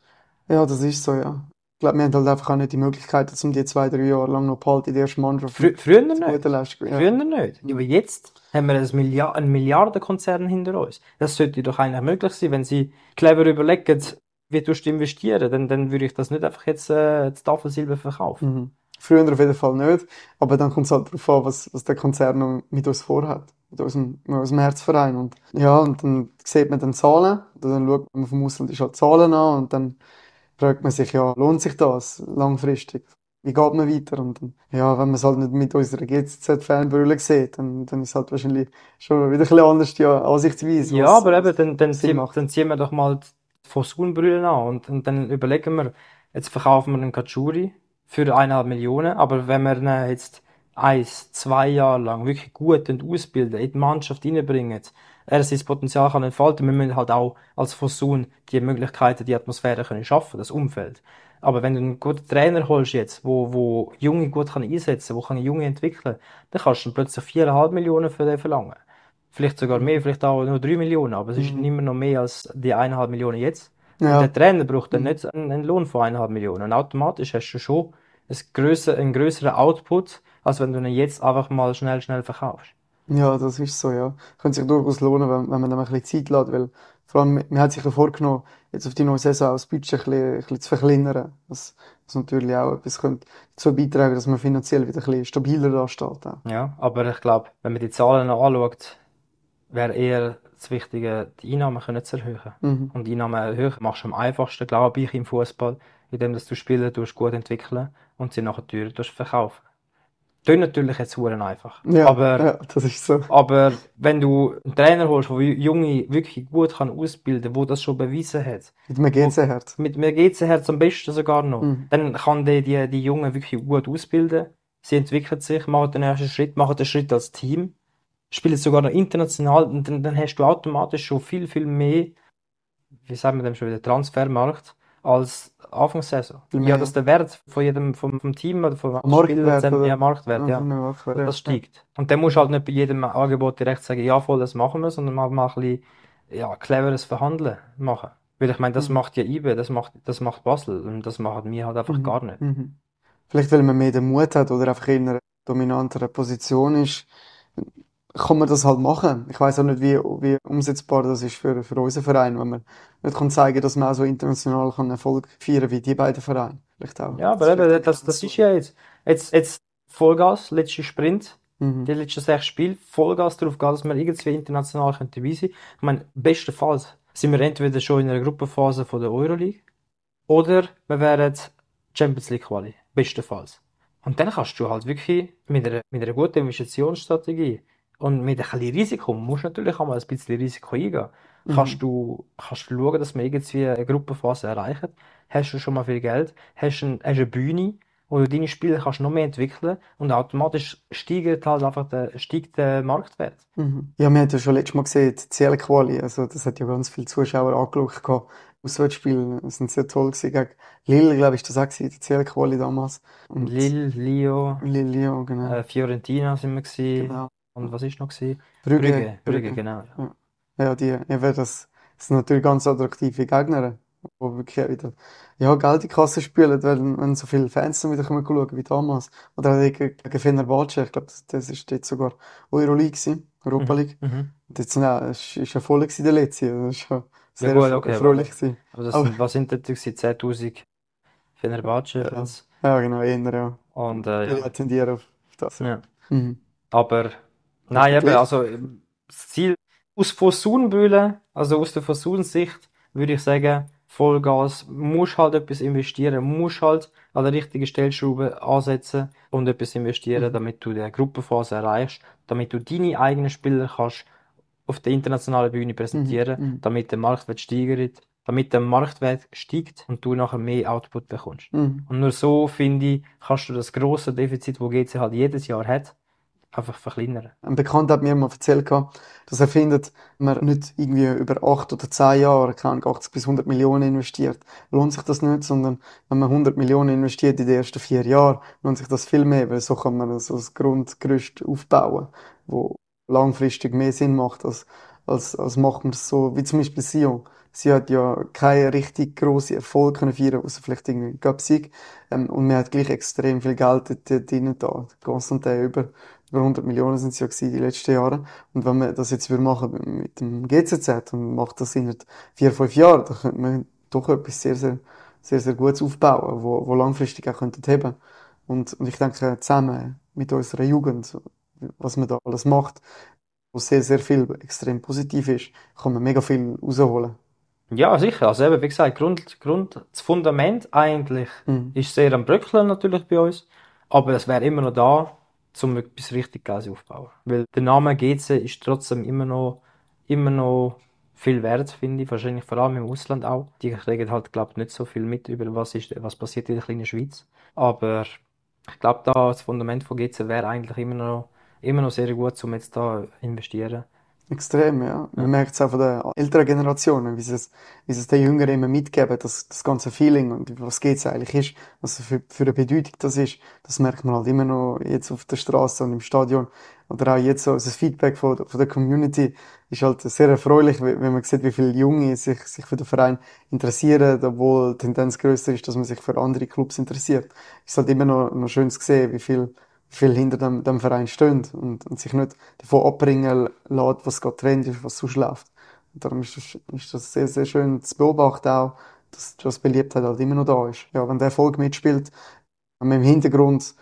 Ja, das ist so, ja. Ich glaube, wir haben halt einfach auch nicht die Möglichkeit, um die zwei, drei Jahre lang noch behalten in der ersten Mannschaft Frü früher nicht. Leistung. Ja. Früher nicht. Aber jetzt haben wir ein Milliard einen Milliardenkonzern hinter uns. Das sollte doch eigentlich möglich sein, wenn Sie clever überlegen, wie du investieren, dann, dann würde ich das nicht einfach jetzt äh, das Tafelsilber verkaufen. Mhm. Früher auf jeden Fall nicht, aber dann kommt es halt darauf an, was, was der Konzern noch mit uns vorhat, mit unserem, mit unserem Herzverein. Und ja, und dann sieht man dann Zahlen, oder dann schaut man vom Ausland ist halt Zahlen an und dann fragt man sich, ja, lohnt sich das langfristig? Wie geht man weiter? Und dann, ja, wenn man es halt nicht mit unserer GZ-Fanbrille sieht, dann, dann ist halt wahrscheinlich schon wieder ein bisschen anders die Ansichtsweise. Ja, aber eben, dann, dann, ziehen, macht. dann ziehen wir doch mal die Fosunbrille an und, und dann überlegen wir, jetzt verkaufen wir einen Katschuri für eineinhalb Millionen, aber wenn wir ihn jetzt eins, zwei Jahre lang wirklich gut und ausbilden, in die Mannschaft reinbringen, er sein Potenzial kann entfalten, wir müssen halt auch als Fosun die Möglichkeiten, die Atmosphäre können schaffen, das Umfeld. Aber wenn du einen guten Trainer holst jetzt, wo, wo Junge gut kann einsetzen, wo kann Junge entwickeln, dann kannst du plötzlich viereinhalb Millionen für den verlangen. Vielleicht sogar mehr, vielleicht auch nur drei Millionen, aber es ist Mhm. immer noch mehr als die eineinhalb Millionen jetzt. Und Ja, der Trainer braucht dann Mhm. nicht einen, einen Lohn von eineinhalb Millionen. Und automatisch hast du schon ein grösser, einen größeren Output, als wenn du ihn jetzt einfach mal schnell, schnell verkaufst. Ja, das ist so, ja. Könnte sich durchaus lohnen, wenn, wenn man dann ein bisschen Zeit lässt, weil vor allem, man hat sich ja vorgenommen, jetzt auf die neue Saison auch das Budget ein bisschen, ein bisschen zu verkleinern. Was, was natürlich auch etwas könnte dazu beitragen, dass man finanziell wieder ein bisschen stabiler dasteht. Auch. Ja, aber ich glaube, wenn man die Zahlen noch anschaut, wäre eher das Wichtige, die Einnahmen können zu erhöhen. Mhm. Und die Einnahmen erhöhen machst du am einfachsten, glaube ich, im Fußball, indem dass du Spieler gut entwickeln und sie nachher tust verkaufen. Tönt natürlich jetzt verdammt einfach. Ja, aber, ja, das ist so. aber wenn du einen Trainer holst, der Junge wirklich gut kann ausbilden, wo das schon bewiesen hat, Mit einem GC-Herz. mit mir geht's Herz am besten sogar noch, Mhm. dann kann der die, die Jungen wirklich gut ausbilden. Sie entwickeln sich, machen den ersten Schritt, machen den Schritt als Team, spielen sogar noch international und dann, dann hast du automatisch schon viel, viel mehr, wie sagen wir dem schon wieder, Transfermarkt als Anfangssaison. Viel Ja, dass der Wert von jedem, vom, vom Team oder vom Marktwert, Spieler, zusammen- ja, Marktwert, Ja, Marktwert, ja. das steigt. Und dann musst du halt nicht bei jedem Angebot direkt sagen, ja voll, das machen wir, sondern mal, mal ein bisschen, ja, cleveres Verhandeln machen. Weil ich meine, das Mhm. macht ja IBE, das macht, das macht Basel und das machen wir halt einfach Mhm. gar nicht. Mhm. Vielleicht, weil man mehr den Mut hat oder einfach in einer dominanteren Position ist, kann man das halt machen. Ich weiß auch nicht, wie, wie umsetzbar das ist für, für unseren Verein, wenn man nicht kann zeigen, dass man auch so international kann Erfolg feiern wie die beiden Vereine. Vielleicht auch. Ja, Das aber das, die das ist ja jetzt, jetzt, jetzt Vollgas, letzter Sprint, Mhm. die letzten sechs Spiele, Vollgas darauf gehen, dass wir irgendwie international können dabei sein. Ich meine, bestenfalls sind wir entweder schon in einer Gruppenphase von der Euroleague oder wir wären Champions League Quali. Bestenfalls. Und dann kannst du halt wirklich mit einer, mit einer guten Investitionsstrategie und mit ein bisschen Risiko, man muss natürlich auch mal ein bisschen Risiko eingehen, Mhm. kannst du, kannst du schauen, dass wir irgendwie eine Gruppenphase erreichen. Hast du schon mal viel Geld, hast, ein, hast eine Bühne, wo du deine Spiele kannst noch mehr entwickeln und automatisch steigt halt einfach der, steigt der Marktwert. Mhm. Ja, wir haben ja schon letztes Mal gesehen, die CL-Quali, also das hat ja ganz viele Zuschauer angeschaut gehabt. Auswärtsspiele sind sehr toll gewesen. Gegen Lille, glaube ich, das auch gewesen, die CL-Quali damals. Und Lille, Lio, Lille, Lyon, genau. äh, Fiorentina sind wir gewesen. Genau. Und was ist noch gewesen? Brügge, Brügge, Brügge, genau. Ja. Ja, die, ja, das, sind natürlich ganz attraktive Gegner, die wirklich wieder, ja, Geld in die Kasse spülen, wenn, wenn so viele Fans dann wieder kommen schauen wie damals. Oder gegen, Fenerbahce, ich glaube, das, das ist jetzt sogar Euroleague gewesen, Europa League. Mhm. Und jetzt, nein, es ist ja voll gewesen, der letzte, das ja sehr gut, erfre- okay, erfreulich gewesen. Aber das Aber- was sind das gewesen? 10.000 Fenerbahce-Fans. Ja, genau, eher, ja. Und, äh, Ich ja. tendiere auf das. ja. Mhm. Aber, nein, eben, also, das Ziel, aus Fosun-Brille, also aus der Fosun-Sicht, würde ich sagen, Vollgas, musst halt etwas investieren, musst halt an der richtigen Stellschraube ansetzen und etwas investieren, Mhm. damit du die Gruppenphase erreichst, damit du deine eigenen Spieler kannst auf der internationalen Bühne präsentieren, Mhm, mhm. damit der Marktwert steigert, damit der Marktwert steigt und du nachher mehr Output bekommst. Mhm. Und nur so, finde ich, kannst du das grosse Defizit, wo GC halt jedes Jahr hat, einfach verkleinern. Ein Bekannter hat mir mal erzählt, dass er findet, wenn man nicht irgendwie über acht oder zehn Jahre, keine Ahnung, 80 bis 100 Millionen investiert, lohnt sich das nicht, sondern wenn man 100 Millionen investiert in die ersten vier Jahre, lohnt sich das viel mehr, weil so kann man so das Grundgerüst aufbauen, wo langfristig mehr Sinn macht, als, als, als macht man es so, wie zum Beispiel Sion. Sie hat ja keinen richtig grossen Erfolg können feiern, außer vielleicht irgendwie Cup-Sieg. Ähm, und man hat gleich extrem viel Geld dort, dort drin da. Constantin über, über 100 Millionen sind es ja gewesen, die letzten Jahre. Und wenn man das jetzt würde machen mit dem GCZ und macht das in vier, fünf Jahren, dann könnte man doch etwas sehr, sehr, sehr, sehr Gutes aufbauen, wo, wo langfristig auch könnte heben. Und, und ich denke, zusammen mit unserer Jugend, was man da alles macht, wo sehr, sehr viel extrem positiv ist, kann man mega viel rausholen. Ja, sicher. Also eben, wie gesagt, Grund, Grund, das Fundament eigentlich Mhm. ist sehr am Bröckeln natürlich bei uns, aber es wäre immer noch da, um etwas richtig Geiles aufzubauen. Weil der Name GC ist trotzdem immer noch, immer noch viel wert, finde ich. Wahrscheinlich vor allem im Ausland auch. Die kriegen halt, glaube ich, nicht so viel mit über was ist, was passiert in der kleinen Schweiz. Aber ich glaube, da das Fundament von GC wäre eigentlich immer noch, immer noch sehr gut, um jetzt da investieren. Extrem, ja. Man merkt es auch von den älteren Generationen, wie sie es, wie sie es den Jüngeren immer mitgeben, das, das ganze Feeling und was geht's eigentlich ist, was für, für eine Bedeutung das ist. Das merkt man halt immer noch jetzt auf der Straße und im Stadion. Oder auch jetzt so, das Feedback von, von der Community ist halt sehr erfreulich, wenn man sieht, wie viele Junge sich, sich für den Verein interessieren, obwohl die Tendenz größer ist, dass man sich für andere Clubs interessiert. Ist halt immer noch, noch schön zu sehen, wie viel viel hinter dem, dem Verein stehen und, und sich nicht davon abbringen lässt, was gerade Trend ist, was sonst läuft. Und darum ist das, ist das sehr, sehr schön zu beobachten auch, dass dass Beliebtheit halt immer noch da ist. Ja, wenn der Erfolg mitspielt, wenn man im Hintergrund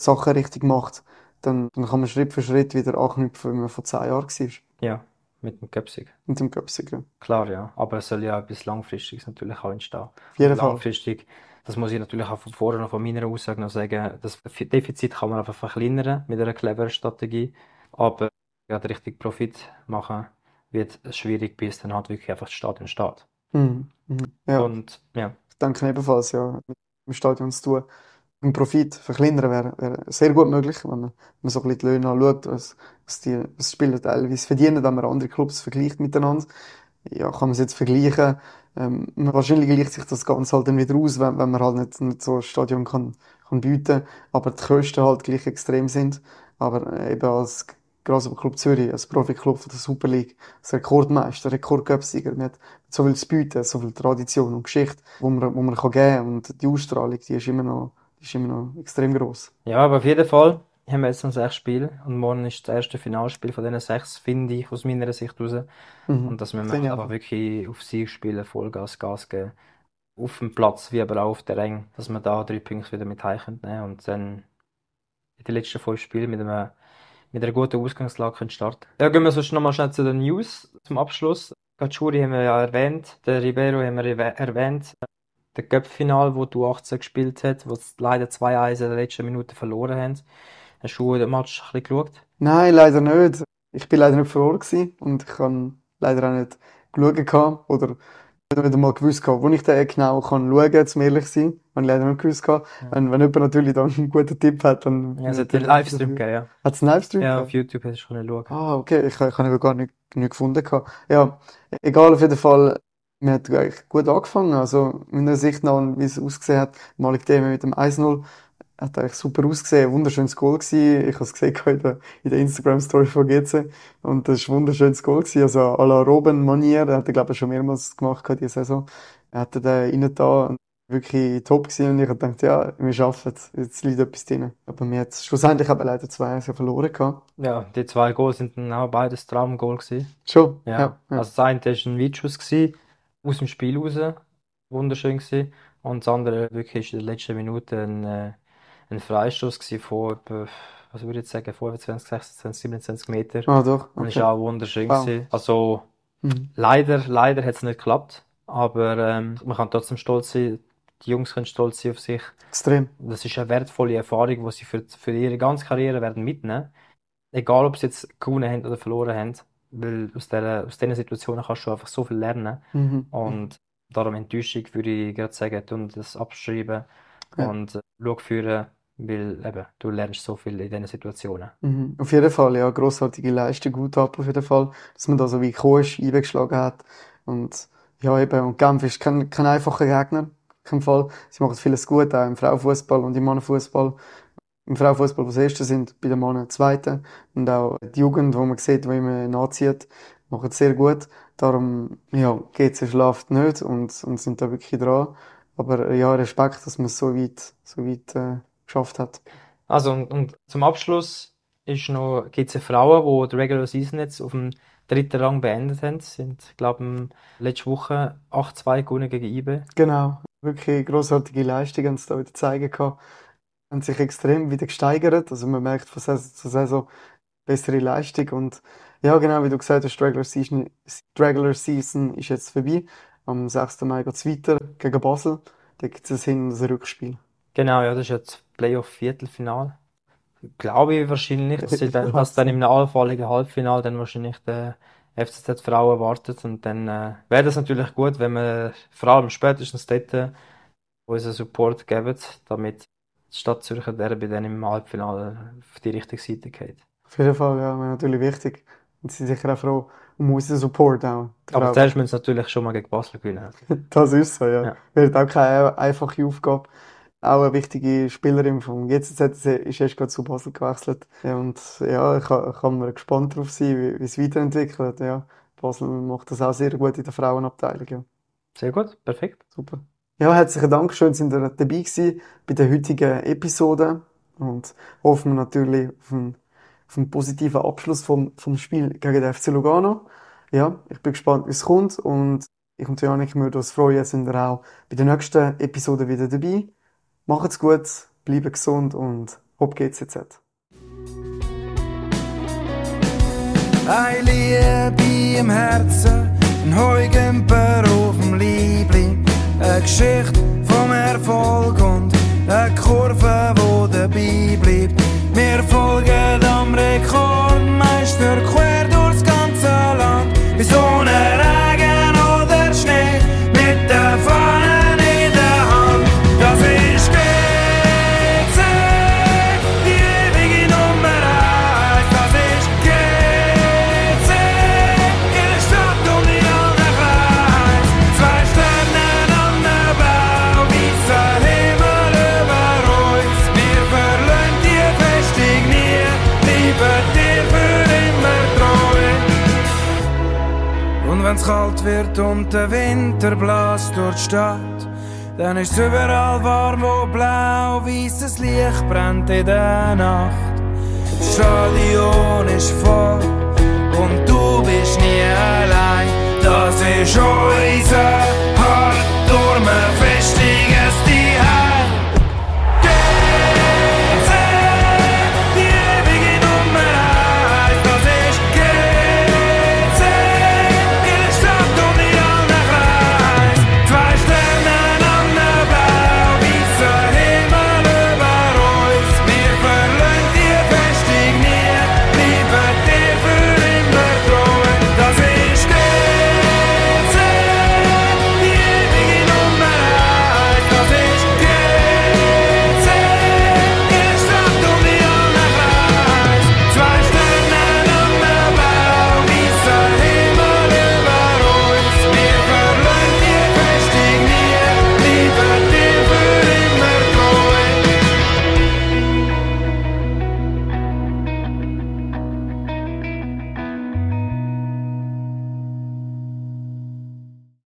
Sachen richtig macht, dann, dann kann man Schritt für Schritt wieder anknüpfen, wie man vor zehn Jahren war. Ja, mit dem Köpsig. Mit dem Köpsig, ja. Auf Klar, ja. Aber es soll ja etwas Langfristiges natürlich auch entstehen. jeden Und Fall. langfristig, das muss ich natürlich auch von vorher noch von meiner Aussage noch sagen, das Defizit kann man einfach verkleinern mit einer cleveren Strategie. Aber ja, richtig Profit machen wird es schwierig, bis dann halt wirklich einfach das Stadion steht. Mhm. Mhm. Ja. Und ja, Ich denke ebenfalls, ja, mit dem Stadion zu tun. Im Profit verkleinern wäre, wäre sehr gut möglich, wenn man, man so ein bisschen die Löhne anschaut, was, was die, was Spieler teilweise verdienen, wenn man andere Clubs vergleicht miteinander. Ja, kann man es jetzt vergleichen. Ähm, wahrscheinlich gleicht sich das Ganze halt dann wieder aus, wenn, wenn man halt nicht, nicht so ein Stadion kann, kann bieten, aber die Kosten halt gleich extrem sind. Aber äh, eben als Grasshopper Club Zürich, als Profiklub von der Super League, als Rekordmeister, Rekordcupsieger, mit so viel zu bieten, so viel Tradition und Geschichte, wo man, wo man kann geben und die Ausstrahlung, die ist immer noch, die ist immer noch extrem groß. Ja, aber auf jeden Fall haben wir jetzt noch sechs Spiele und morgen ist das erste Finalspiel von diesen sechs, finde ich, aus meiner Sicht raus. Mhm. Und dass wir Finde ich aber wirklich auf Sieg spielen, Vollgas, Gas geben. Auf dem Platz, wie aber auch auf der Ränge, dass wir da drei Punkte wieder mit heim können und dann in den letzten fünf Spielen mit einem, mit einer guten Ausgangslage können starten. Ja, gehen wir sonst nochmal schnell zu den News zum Abschluss. Gatschuri haben wir ja erwähnt, der Ribeiro haben wir erwäh- erwähnt. Der Cup-Final, wo du 18 gespielt hast, wo sie leider 2-1 in der letzten Minute verloren haben. Hast du den Match ein bisschen geschaut? Nein, leider nicht. Ich bin leider nicht vor Ort gewesen und ich kann leider auch nicht gehabt oder nicht einmal gewusst gehabt, wo ich den genau kann schauen, zum ehrlich sein. Habe ich leider nicht gewusst gehabt. Wenn, wenn jemand natürlich dann einen guten Tipp hat, dann... Ja, es hat den Livestream gegeben, ja. Hat es einen Livestream Ja, auf YouTube hast du können schauen. Ah, okay, ich, ich habe gar nicht, nicht gefunden gehabt. Ja, egal, auf jeden Fall, wir hat eigentlich gut angefangen. Also, meiner Sicht nach, wie es ausgesehen hat, Malik Deme mit dem 1-0, hat eigentlich super ausgesehen. Wunderschönes Goal gewesen. Ich habe es gesehen in der, in der Instagram-Story von GC. Und das ist ein wunderschönes Goal gewesen. Also, à la Robben-Manier, der hat er, glaube ich, schon mehrmals gemacht diese Saison. Er hat den rein da wirklich top gewesen. Und ich habe gedacht, ja, wir schaffen es. Jetzt liegt etwas drin. Aber wir hat schlussendlich aber leider 2-1 verloren gehabt. Ja, die zwei Goals sind dann auch beides Traumgoal gewesen. Schon? Ja, ja. ja. also das eine war ein Weitschuss gewesen, aus dem Spiel raus, wunderschön gewesen. Und das andere wirklich in der letzten Minute ein, äh, ein Freistoß etwa, was würde ich jetzt sagen, 25, 26, 27 Meter. Ah, doch. Und ist Okay. auch wunderschön Wow. gewesen. Also Mhm. leider, leider hat es nicht geklappt, aber ähm, man kann trotzdem stolz sein. Die Jungs können stolz sein auf sich. Extrem. Das ist eine wertvolle Erfahrung, die sie für, für ihre ganze Karriere werden mitnehmen. Egal, ob sie jetzt gewonnen haben oder verloren haben, weil aus dieser, aus diesen Situationen kannst du einfach so viel lernen. Mhm. Und darum Enttäuschung würde ich gerade sagen, tun das abschreiben Ja. und äh, führen, weil eben, du lernst so viel in diesen Situationen. Mhm. Auf jeden Fall, ja, grossartige Leistung, gut ab auf jeden Fall, dass man da so wie ist, eingeschlagen hat. Und ja, eben, und Genf ist kein, kein einfacher Gegner, kein Fall. Sie machen vieles gut, auch im Frauenfußball und im Mannenfußball. Im Frauenfußball, sie Erste sind, bei den Männern Zweite. Und auch die Jugend, wo man sieht, wo immer nachzieht, machen es sehr gut. Darum, ja, GC schlaft nicht und, und sind da wirklich dran. Aber ja, Respekt, dass man so weit, so weit äh, geschafft hat. Also, und, und zum Abschluss ist noch, gibt es Frauen, die die Regular Season jetzt auf dem dritten Rang beendet haben. Sind, glaube ich, letzte Woche 8-2 gewonnen gegen IBE. Genau, wirklich großartige Leistung haben sie da wieder zeigen können. Haben sich extrem wieder gesteigert. Also man merkt von Saison zu Saison bessere Leistung. Und ja, genau, wie du gesagt hast, die Regular Season, die Regular Season ist jetzt vorbei. Am 6. Mai geht es weiter gegen Basel. Da gibt es ein Hin- und ein Rückspiel. Genau, ja, das ist jetzt Playoff-Viertelfinal. Glaube ich wahrscheinlich, dass, sie dann, dass dann im allfälligen Halbfinal dann wahrscheinlich der FCZ Frauen wartet. Und dann äh, wäre das natürlich gut, wenn wir vor allem spätestens dort äh, unseren Support geben, damit die Stadt Zürcher Derby dann im Halbfinale auf die richtige Seite geht. Auf jeden Fall, ja, natürlich wichtig. Und sie sind sicher auch froh um unseren Support auch. Aber zuerst müssen sie natürlich schon mal gegen Basel gewinnen. Das ist so, ja. Ja. Wird auch keine einfache Aufgabe. Auch eine wichtige Spielerin vom GCZ ist erst gerade zu Basel gewechselt. Und ja, ich kann, kann mir gespannt darauf sein, wie, wie es weiterentwickelt. Ja, Basel macht das auch sehr gut in der Frauenabteilung. Ja, Sehr gut, perfekt. super. Ja, herzlichen Dank, schön, sind ihr dabei gewesen bei der heutigen Episode. Und hoffen wir natürlich auf einen, auf einen positiven Abschluss vom, vom Spiel gegen den FC Lugano. Ja, ich bin gespannt, wie es kommt. Und ich und Janik würden uns freuen, sind wir auch bei der nächsten Episode wieder dabei. Macht's gut, bleibt gesund und hopp geht's jetzt. Ein Liebe im Herzen, ein Heugemper auf dem Liebling. Eine Geschichte vom Erfolg und eine Kurve, wo dabei bleibt. Wir folgen am Rekordmeister quer durchs ganze Land. Bei Sonne, Regen Wenn's kalt wird und der Winter bläst durch die Stadt, dann ist's überall warm, wo blau weißes Licht brennt in der Nacht. Das Stadion ist voll und du bist nie allein. Das ist unser Hart durch